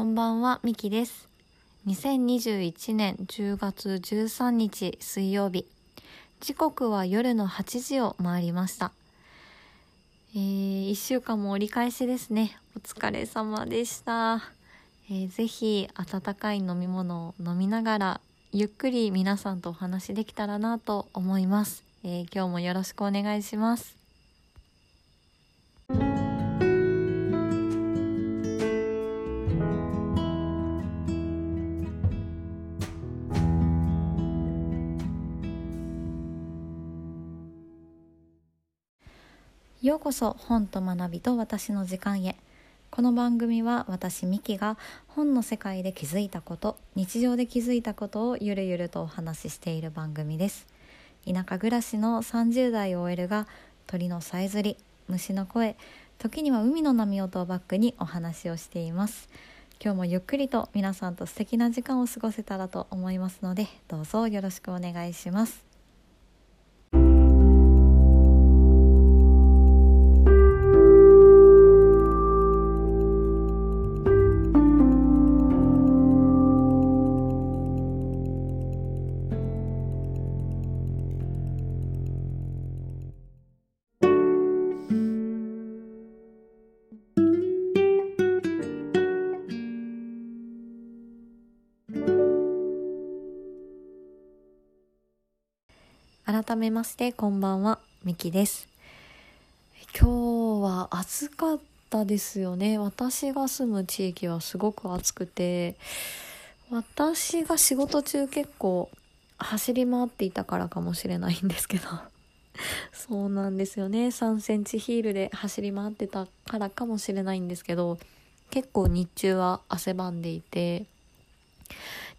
こんばんは、みきです。2021年10月13日水曜日。時刻は夜の8時を回りました。えー、1週間も折り返しですね。お疲れ様でした。えー、ぜひ温かい飲み物を飲みながら、ゆっくり皆さんとお話できたらなと思います。えー、今日もよろしくお願いします。ようこそ本と学びと私の時間へ。この番組は私ミキが本の世界で気づいたこと日常で気づいたことをゆるゆるとお話ししている番組です。田舎暮らしの30代 OL が鳥のさえずり虫の声時には海の波音をバックにお話をしています。今日もゆっくりと皆さんと素敵な時間を過ごせたらと思いますのでどうぞよろしくお願いします。めましてこんばんはみきです。今日は暑かったですよね。私が住む地域はすごく暑くて私が仕事中結構走り回っていたからかもしれないんですけど そうなんですよね。3センチヒールで走り回ってたからかもしれないんですけど結構日中は汗ばんでいて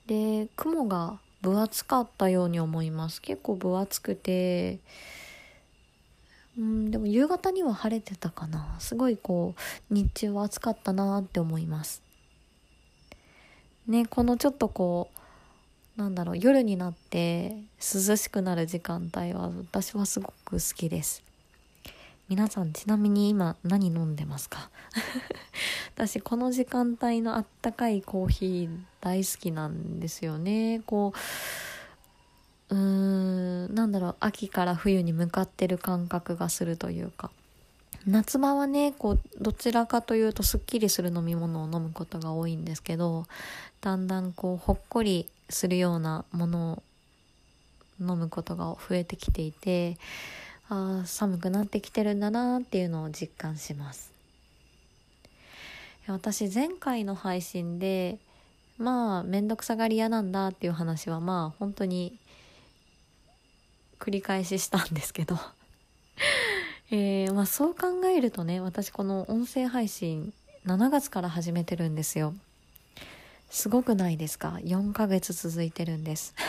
で雲が分厚かったように思います。結構分厚くてうんでも夕方には晴れてたかな。すごいこう日中は暑かったなって思います。ねこのちょっとこうなんだろう夜になって涼しくなる時間帯は私はすごく好きです。皆さんちなみに今何飲んでますか？私この時間帯のあったかいコーヒー大好きなんですよね。こううーんなんだろう秋から冬に向かってる感覚がするというか。夏場はねこうどちらかというとすっきりする飲み物を飲むことが多いんですけどだんだんこうほっこりするようなものを飲むことが増えてきていてあ寒くなってきてるんだなっていうのを実感します。私前回の配信でまあ面倒くさがり屋なんだっていう話はまあ本当に繰り返ししたんですけど。えー、まあそう考えるとね私この音声配信7月から始めてるんですよ。すごくないですか？4ヶ月続いてるんです。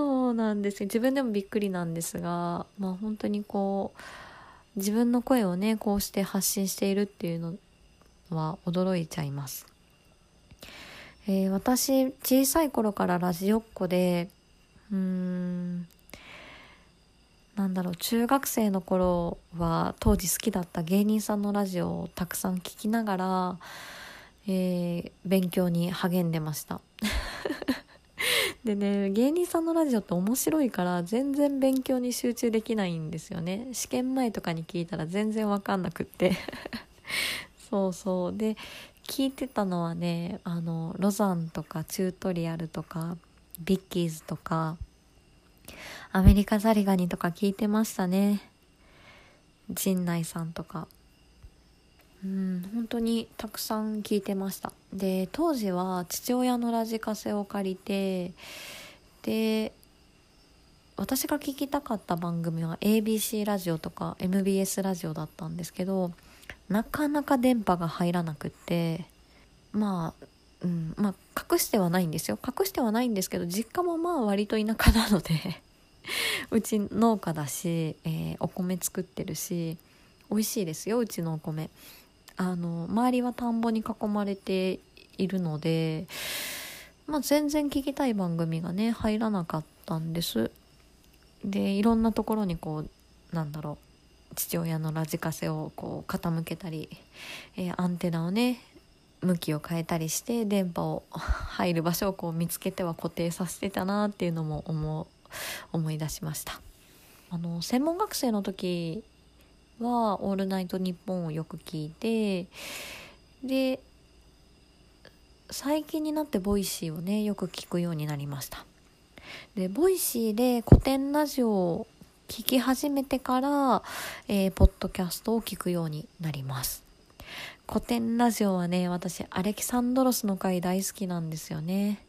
そうなんですよ。自分でもびっくりなんですがまあ本当にこう自分の声をねこうして発信しているっていうのは驚いちゃいます、えー、私小さい頃からラジオっ子でうーんなんだろう中学生の頃は当時好きだった芸人さんのラジオをたくさん聞きながら、えー、勉強に励んでました。でね芸人さんのラジオって面白いから全然勉強に集中できないんですよね。試験前とかに聞いたら全然わかんなくって。そうそう。で聞いてたのはねあのロザンとかチュートリアルとかビッキーズとかアメリカザリガニとか聞いてましたね。陣内さんとか。うん本当にたくさん聞いてました。で当時は父親のラジカセを借りてで私が聞きたかった番組は ABC ラジオとか MBS ラジオだったんですけどなかなか電波が入らなくってまあうんまあ隠してはないんですよ。隠してはないんですけど実家もまあ割と田舎なので うち農家だし、えー、お米作ってるし美味しいですようちのお米。あの周りは田んぼに囲まれているので、まあ、全然聞きたい番組がね入らなかったんです。でいろんなところにこうなんだろう父親のラジカセをこう傾けたり、えー、アンテナをね向きを変えたりして電波を入る場所をこう見つけては固定させてたなっていうのも思思い出しました。あの専門学生の時は「オールナイトニッポン」をよく聞いてで最近になって Voicy をねよく聞くようになりました。で Voicy でコテンラジオを聞き始めてから、えー、ポッドキャストを聞くようになります。コテンラジオはね私アレキサンドロスの回大好きなんですよね。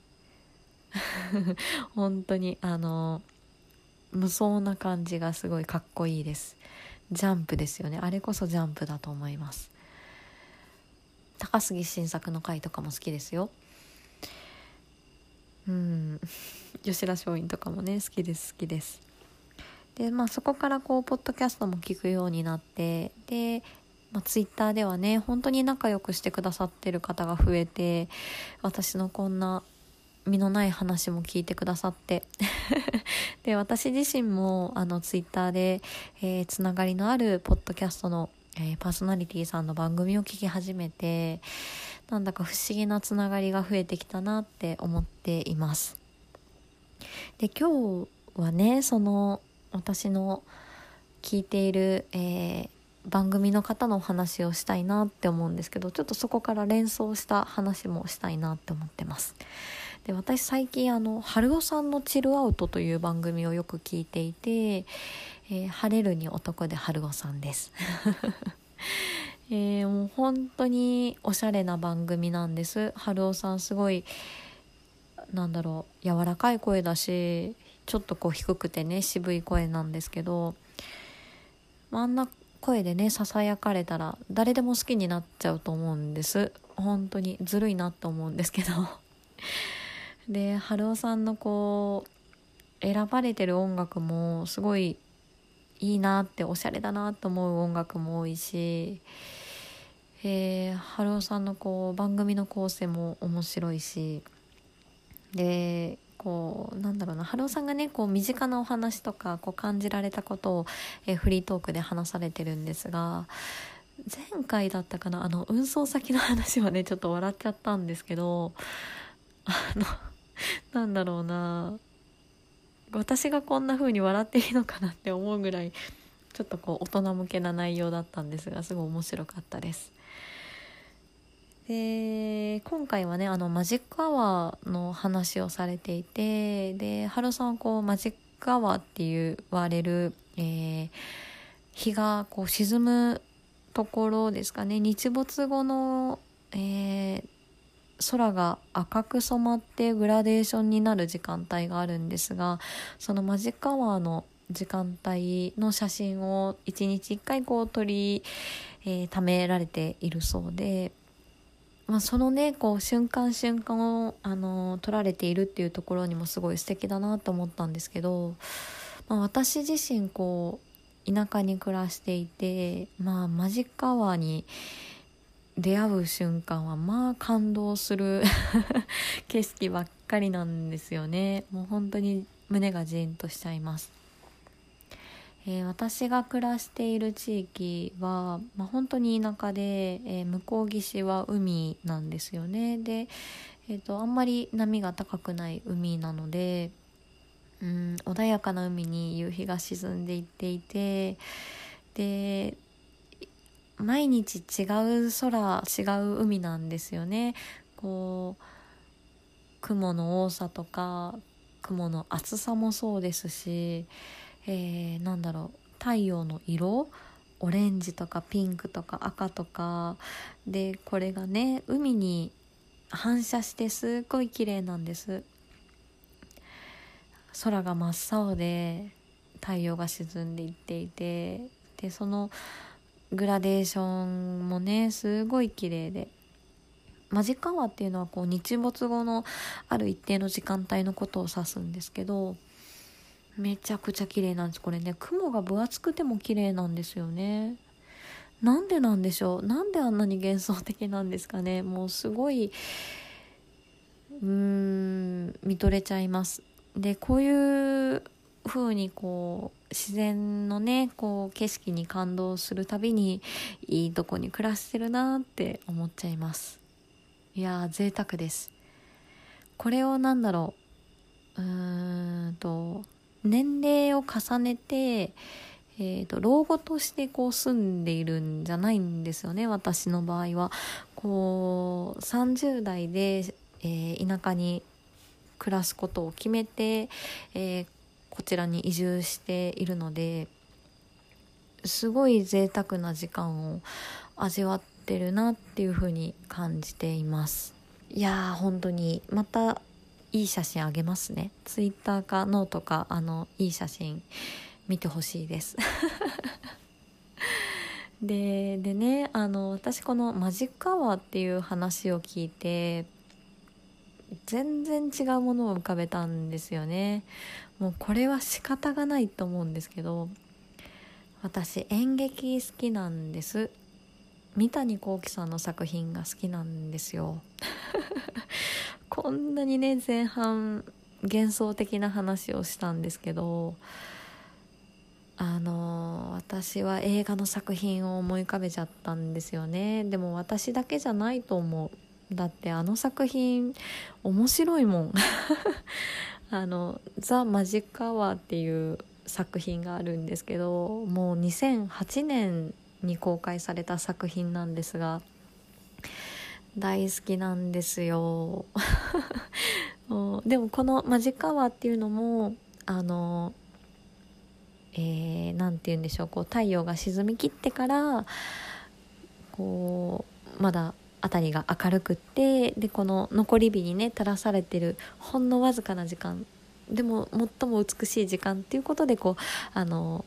本当にあの無双な感じがすごいかっこいいです。ジャンプですよね。あれこそジャンプだと思います。高杉晋作の回とかも好きですよ。うん。吉田松陰とかもね好きです好きです。でまあそこからこうポッドキャストも聞くようになってで、まあ、ツイッターではね本当に仲良くしてくださってる方が増えて私のこんな身のない話も聞いてくださって。で私自身もあのツイッターで、えー、つながりのあるポッドキャストのえー、パーソナリティさんの番組を聞き始めてなんだか不思議なつながりが増えてきたなって思っています。で今日はねその私の聞いている、えー、番組の方のお話をしたいなって思うんですけどちょっとそこから連想した話もしたいなって思ってます。で私最近あの春尾さんの「チルアウト」という番組をよく聞いていてえー、晴れるに男で春尾さんです。えー、もう本当におしゃれな番組なんです。春尾さんすごいなんだろう柔らかい声だしちょっとこう低くてね渋い声なんですけどあんな声でねささやかれたら誰でも好きになっちゃうと思うんです。本当にずるいなと思うんですけど。で春尾さんのこう選ばれてる音楽もすごいいいなっておしゃれだなと思う音楽も多いし、えー、春尾さんのこう番組の構成も面白いしでこうなんだろうな春尾さんがねこう身近なお話とかこう感じられたことを、えー、フリートークで話されてるんですが前回だったかなあの運送先の話はねちょっと笑っちゃったんですけどあの なんだろうな私がこんな風に笑っていいのかなって思うぐらいちょっとこう大人向けな内容だったんですがすごい面白かったです。で今回はねあのマジックアワーの話をされていてでハロさんはこうマジックアワーって言われる、えー、日がこう沈むところですかね日没後の、えー、空が赤く染まってグラデーションになる時間帯があるんですがそのマジックアワーの時間帯の写真を1日1回こう撮り、えー、められているそうで、まあ、そのねこう瞬間瞬間を、あの撮られているっていうところにもすごい素敵だなと思ったんですけど、まあ、私自身こう田舎に暮らしていて、まあ、マジックアワーに出会う瞬間はまあ感動する 景色ばっかりなんですよね。もう本当に胸がジーンとしちゃいます、えー、私が暮らしている地域は、まあ、本当に田舎で、えー、向こう岸は海なんですよね。で、えーと、あんまり波が高くない海なのでうん穏やかな海に夕日が沈んでいっていてで毎日違う空違う海なんですよね。こう雲の多さとか雲の厚さもそうですし、えー、なんだろう太陽の色オレンジとかピンクとか赤とかでこれがね海に反射してすっごい綺麗なんです。空が真っ青で太陽が沈んでいっていてでそのグラデーションもねすごい綺麗で。マジカワっていうのはこう日没後のある一定の時間帯のことを指すんですけどめちゃくちゃ綺麗なんです。これね雲が分厚くても綺麗なんですよね。なんでなんでしょう？なんであんなに幻想的なんですかね？もうすごいうーん見とれちゃいます。でこういう風にこう自然のねこう景色に感動するたびにいいとこに暮らしてるなって思っちゃいます。いやー贅沢です。これをなんだろう。うーんと年齢を重ねてえーと、老後としてこう住んでいるんじゃないんですよね私の場合は。こう30代で、えー、田舎に暮らすことを決めて、えー、こちらに移住しているのですごい贅沢な時間を味わってるなっていう風に感じています。いやー本当にまたいい写真あげますね。ツイッターかノートかあのいい写真見てほしいです。ででねあの私このマジックアワーっていう話を聞いて全然違うものを浮かべたんですよね。もうこれは仕方がないと思うんですけど私演劇好きなんです。三谷幸喜さんの作品が好きなんですよ。こんなにね前半幻想的な話をしたんですけどあの私は映画の作品を思い浮かべちゃったんですよね。でも私だけじゃないと思う。だってあの作品面白いもん。あの「ザ・マジック・アワー」っていう作品があるんですけどもう2008年に公開された作品なんですが大好きなんですよ。でもこの「マジック・アワー」っていうのもあのえー、て言うんでしょうこう太陽が沈みきってからこうまだ辺りが明るくってでこの残り火にね照らされてるほんのわずかな時間でも最も美しい時間っていうことでこうあの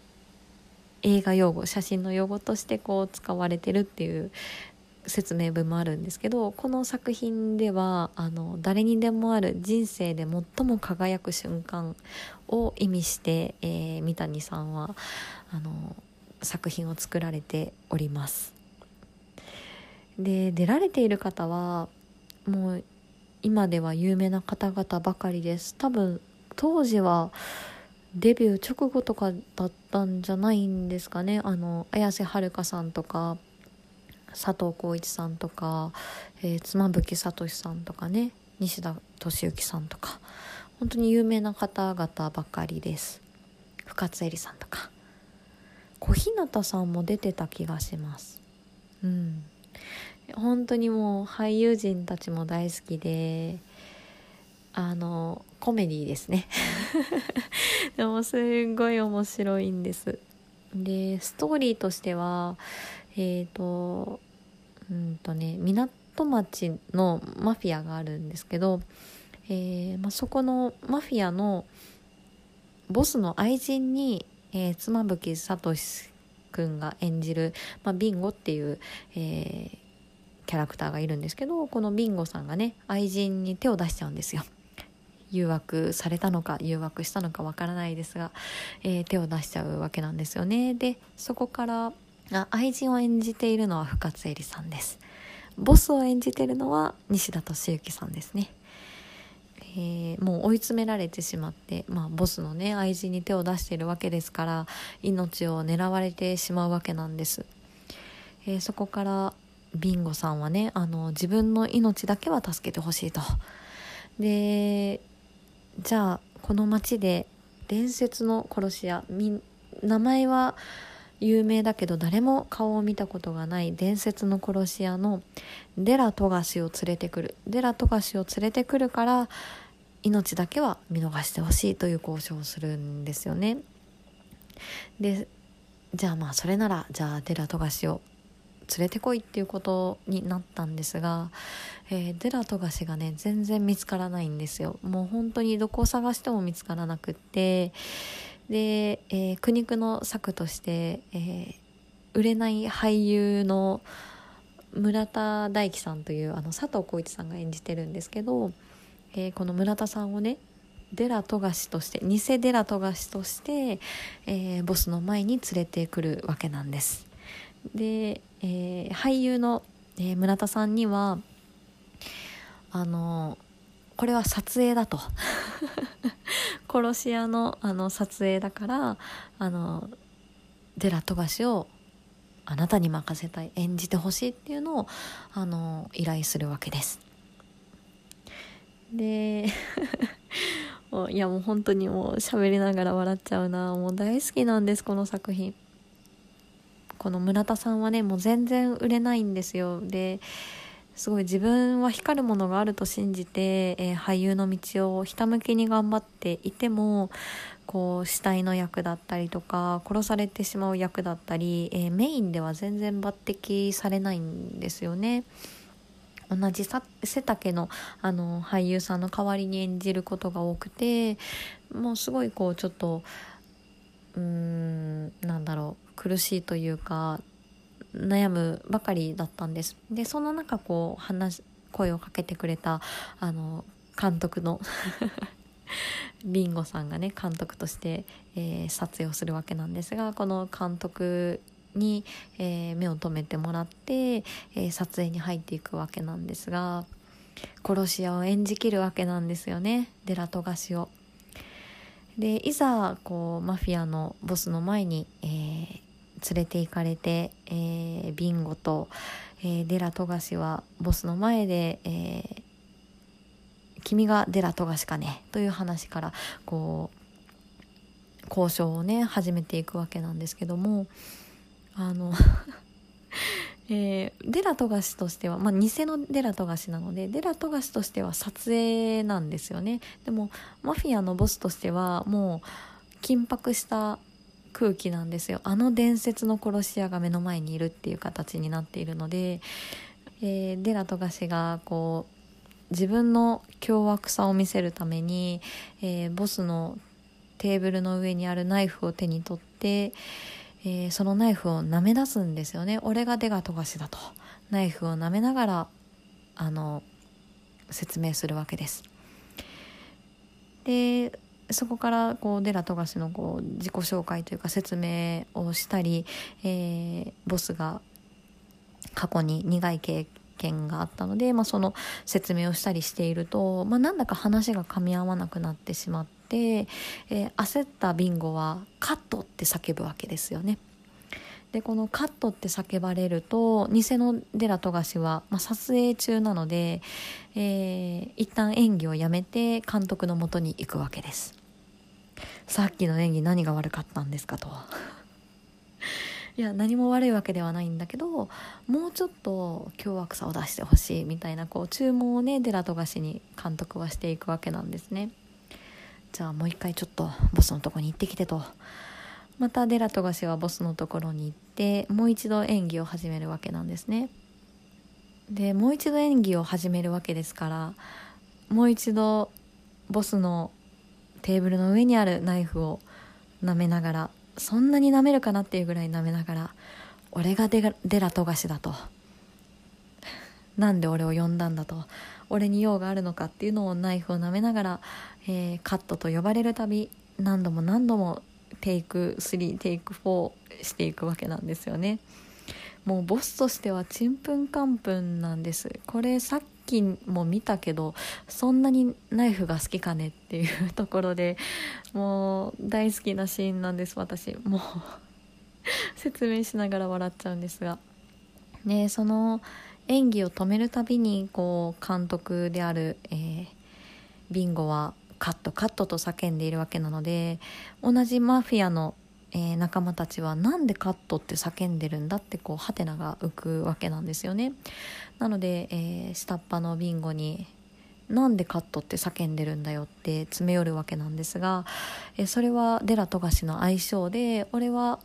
映画用語写真の用語としてこう使われてるっていう説明文もあるんですけどこの作品ではあの誰にでもある人生で最も輝く瞬間を意味して、えー、三谷さんはあの作品を作られております。で出られている方はもう今では有名な方々ばかりです。多分当時はデビュー直後とかだったんじゃないんですかね。あの綾瀬はるかさんとか佐藤浩市さんとか、えー、妻夫木聡さんとかね。西田敏行さんとか。本当に有名な方々ばかりです。深津絵里さんとか。小日向さんも出てた気がします。うん。本当にもう俳優陣たちも大好きであのコメディですね。でもすんごい面白いんです。でストーリーとしてはえっ、ー、とうんとね港町のマフィアがあるんですけど、えーまあ、そこのマフィアのボスの愛人に、えー、妻夫木聡君が演じる、まあ、ビンゴっていう、えー、キャラクターがいるんですけどこのビンゴさんがね愛人に手を出しちゃうんですよ。誘惑されたのか誘惑したのかわからないですが、えー、手を出しちゃうわけなんですよね。でそこからあ愛人を演じているのは深津絵里さんですボスを演じているのは西田敏行さんですね、えー、もう追い詰められてしまって、まあ、ボスのね愛人に手を出しているわけですから命を狙われてしまうわけなんです、えー、そこからビンゴさんはねあの自分の命だけは助けてほしいとでじゃあこの町で伝説の殺し屋名前は有名だけど誰も顔を見たことがない伝説の殺し屋のデラトガシを連れてくるデラトガシを連れてくるから命だけは見逃してほしいという交渉をするんですよね。でじゃあまあそれならじゃあデラトガシを連れてこいっていうことになったんですが、えー、デラトガシがね全然見つからないんですよもう本当にどこを探しても見つからなくってで、えー、苦肉の策として、えー、売れない俳優の村田大樹さんというあの佐藤浩市さんが演じてるんですけど、えー、この村田さんをねデラ富樫として偽デラ富樫として、えー、ボスの前に連れてくるわけなんです。で、えー、俳優の、えー、村田さんにはあのこれは撮影だと。殺し屋のあの撮影だからあのデラ富樫をあなたに任せたい演じてほしいっていうのをあの依頼するわけです。で いやもう本当にもう喋りながら笑っちゃうな。もう大好きなんですこの作品。この村田さんはねもう全然売れないんですよですごい自分は光るものがあると信じて、えー、俳優の道をひたむきに頑張っていてもこう死体の役だったりとか殺されてしまう役だったり、えー、メインでは全然抜擢されないんですよね。同じ背丈のあの俳優さんの代わりに演じることが多くてもうすごいこうちょっとうーんなんだろう苦しいというか悩むばかりだったんですでその中こう話声をかけてくれたあの監督の ビンゴさんがね監督として、えー、撮影をするわけなんですがこの監督に、えー、目を留めてもらって、えー、撮影に入っていくわけなんですが殺し屋を演じきるわけなんですよねデラトガシを。でいざこうマフィアのボスの前に、えー、連れて行かれて、えー、ビンゴと、えー、デラトガシはボスの前で、えー、君がデラトガシかねという話からこう交渉をね始めていくわけなんですけどもあの えー、デラトガシとしては、まあ、偽のデラトガシなのでデラトガシとしては撮影なんですよね。でもマフィアのボスとしてはもう緊迫した空気なんですよ。あの伝説の殺し屋が目の前にいるっていう形になっているので、えー、デラトガシがこう自分の凶悪さを見せるために、えー、ボスのテーブルの上にあるナイフを手に取ってえー、そのナイフを舐め出すんですよね。俺が出が富樫だと。ナイフを舐めながらあの説明するわけです。でそこからこうデラ富樫のこう自己紹介というか説明をしたり、えー、ボスが過去に苦い経験があったので、まあ、その説明をしたりしていると、まあ、なんだか話が噛み合わなくなってしまって、えー、焦ったビンゴは「カット!」って叫ぶわけですよね。でこの「カット!」って叫ばれると偽のデラ富樫は、まあ、撮影中なので、えー、一旦演技をやめて監督のもとに行くわけです。さっきの演技何が悪かったんですかと。いや何も悪いわけではないんだけどもうちょっと凶悪さを出してほしいみたいなこう注文をねデラ富樫に監督はしていくわけなんですね。じゃあもう一回ちょっとボスのとこに行ってきてとまたデラトガシはボスのところに行ってもう一度演技を始めるわけなんですねでもう一度演技を始めるわけですからもう一度ボスのテーブルの上にあるナイフを舐めながらそんなに舐めるかなっていうぐらい舐めながら俺がデラトガシだと。なんで俺を呼んだんだと。俺に用があるのかっていうのをナイフを舐めながら、えー、カットと呼ばれるたび何度も何度もテイク3テイク4していくわけなんですよね。もうボスとしてはちんぷんかんぷんなんです。これさっきも見たけどそんなにナイフが好きかねっていうところでもう大好きなシーンなんです私。もう 説明しながら笑っちゃうんですが。ねその演技を止めるたびにこう監督である、えー、ビンゴはカットカットと叫んでいるわけなので同じマフィアの、えー、仲間たちはなんでカットって叫んでるんだってこうハテナが浮くわけなんですよね。なので、えー、下っ端のビンゴになんでカットって叫んでるんだよって詰め寄るわけなんですが、えそれはデラ富樫の愛称で俺は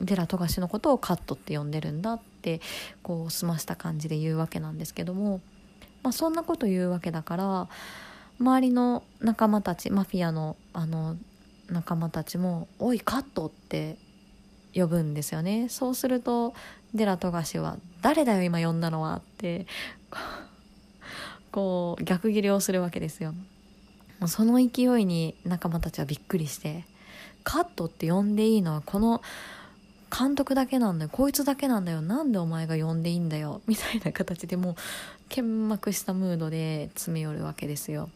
デラ富樫のことをカットって呼んでるんだってこう済ました感じで言うわけなんですけども、まあ、そんなこと言うわけだから周りの仲間たちマフィアのあの仲間たちも「おいカット!」って呼ぶんですよねそうするとデラ富樫は「誰だよ今呼んだのは」ってこう逆ギレをするわけですよその勢いに仲間たちはびっくりして「カットって呼んでいいのはこの監督だけなんだよこいつだけなんだよなんでお前が呼んでいいんだよみたいな形でもう剣幕したムードで詰め寄るわけですよ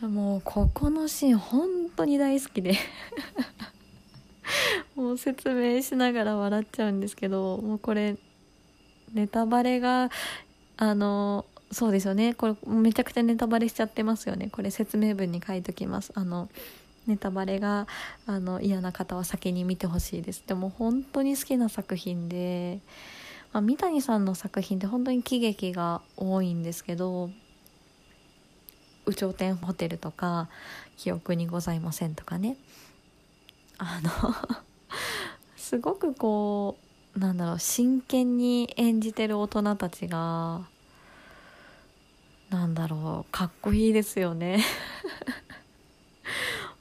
もうここのシーン本当に大好きで。もう説明しながら笑っちゃうんですけどもうこれネタバレがあのそうですよね。これめちゃくちゃネタバレしちゃってますよね。これ説明文に書いときます。あのネタバレがあの嫌な方は先に見てほしいです。でも本当に好きな作品で、まあ、三谷さんの作品って本当に喜劇が多いんですけど「有頂天ホテル」とか「記憶にございません」とかね。あの すごくこうなんだろう真剣に演じてる大人たちがなんだろうかっこいいですよね。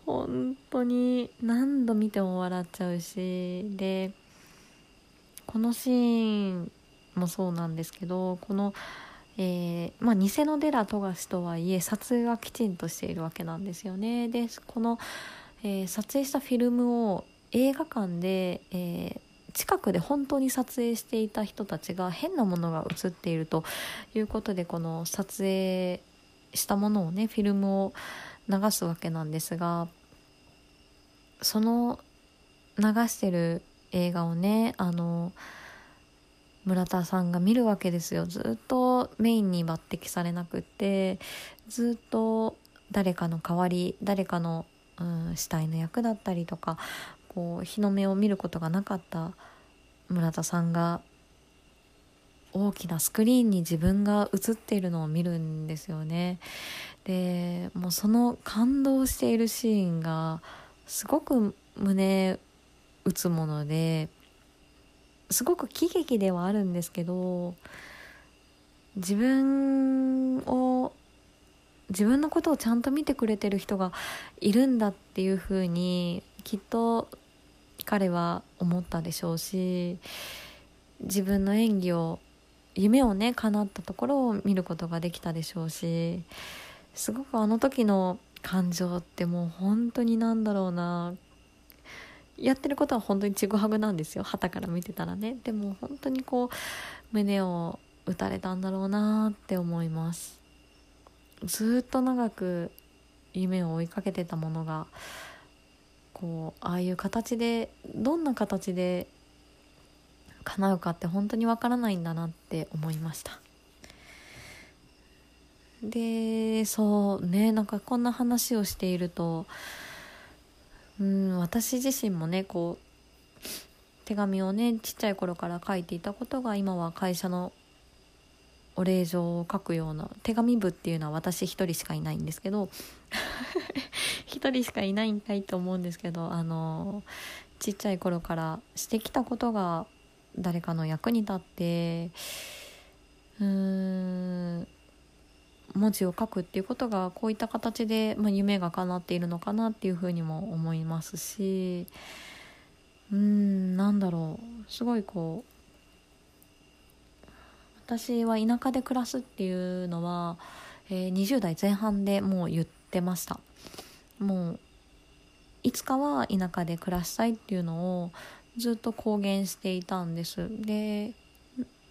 本当に何度見ても笑っちゃうしでこのシーンもそうなんですけどこの、えー、まあ、偽のデラ富樫とはいえ撮影はきちんとしているわけなんですよね。でこの、えー、撮影したフィルムを映画館で、えー近くで本当に撮影していた人たちが変なものが映っているということでこの撮影したものをねフィルムを流すわけなんですがその流してる映画をねあの村田さんが見るわけですよずっとメインに抜擢されなくってずっと誰かの代わり誰かの、うん、死体の役だったりとかこう日の目を見ることがなかった村田さんが大きなスクリーンに自分が映っているのを見るんですよね。でもうその感動しているシーンがすごく胸打つものですごく喜劇ではあるんですけど自分を自分のことをちゃんと見てくれてる人がいるんだっていうふうにきっと彼は思ったでしょうし自分の演技を夢をね叶ったところを見ることができたでしょうしすごくあの時の感情ってもう本当になんだろうなやってることは本当にちぐはぐなんですよ。旗から見てたらね。でも本当にこう胸を打たれたんだろうなって思います。ずっと長く夢を追いかけてたものがこうああいう形でどんな形で叶うかって本当にわからないんだなって思いました。でそうねなんかこんな話をしているとうん私自身もねこう手紙をねちっちゃい頃から書いていたことが今は会社のお礼状を書くような手紙部っていうのは私一人しかいないんですけど 一人しかいないんかいと思うんですけどあのちっちゃい頃からしてきたことが誰かの役に立ってうーん文字を書くっていうことがこういった形で、まあ、夢が叶っているのかなっていうふうにも思いますしうんなんだろうすごいこう私は田舎で暮らすっていうのは、えー、20代前半でもう言ってました。もういつかは田舎で暮らしたいっていうのをずっと公言していたんです。で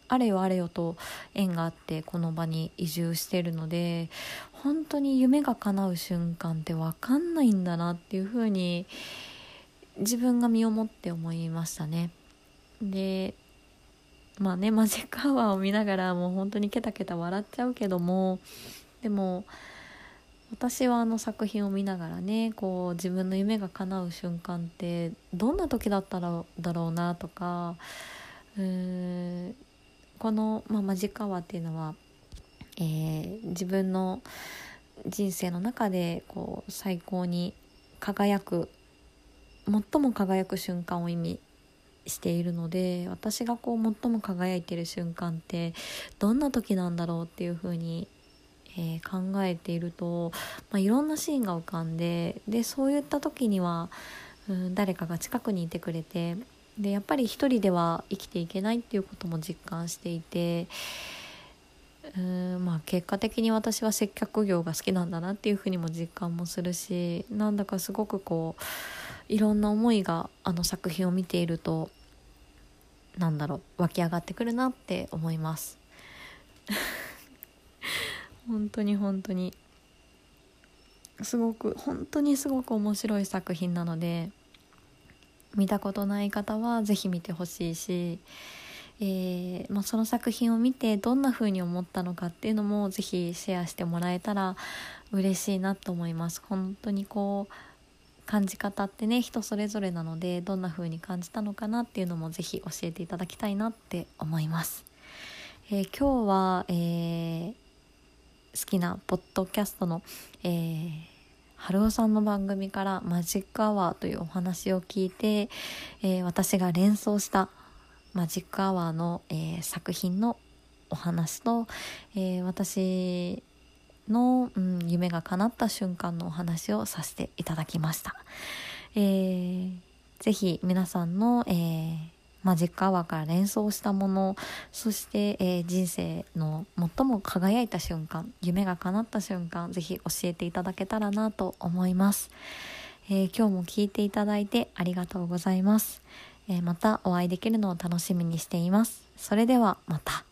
あれよあれよと縁があってこの場に移住してるので本当に夢が叶う瞬間って分かんないんだなっていうふうに自分が身をもって思いましたね。でまあねマジックアワーを見ながらもう本当にケタケタ笑っちゃうけどもでも私はあの作品を見ながらねこう自分の夢が叶う瞬間ってどんな時だったらだろうなとかうーんこの、まあ、マジックアワっていうのは、えー、自分の人生の中でこう最高に輝く最も輝く瞬間を意味しているので私がこう最も輝いてる瞬間ってどんな時なんだろうっていうふうに、えー、考えていると、まあ、いろんなシーンが浮かんででそういった時には、うん、誰かが近くにいてくれてでやっぱり一人では生きていけないっていうことも実感していてうんまあ結果的に私は接客業が好きなんだなっていうふうにも実感もするしなんだかすごくこういろんな思いがあの作品を見ているとなんだろう湧き上がってくるなって思います。本当に本当に。すごく本当にすごく面白い作品なので見たことない方は是非見てほしいし、えー、まあ、その作品を見てどんな風に思ったのかっていうのも是非シェアしてもらえたら嬉しいなと思います。本当にこう感じ方ってね人それぞれなのでどんな風に感じたのかなっていうのも是非教えていただきたいなって思います、えー、今日は、えー、好きなポッドキャストの、えー、春尾さんの番組からマジックアワーというお話を聞いて、えー、私が連想したマジックアワーの、えー、作品のお話と、えー、私の、うん、夢が叶った瞬間のお話をさせていただきました。えー、ぜひ皆さんの、えー、マジックアワーから連想したものそして、えー、人生の最も輝いた瞬間夢が叶った瞬間ぜひ教えていただけたらなと思います、えー、今日も聞いていただいてありがとうございます、えー、またお会いできるのを楽しみにしています。それではまた。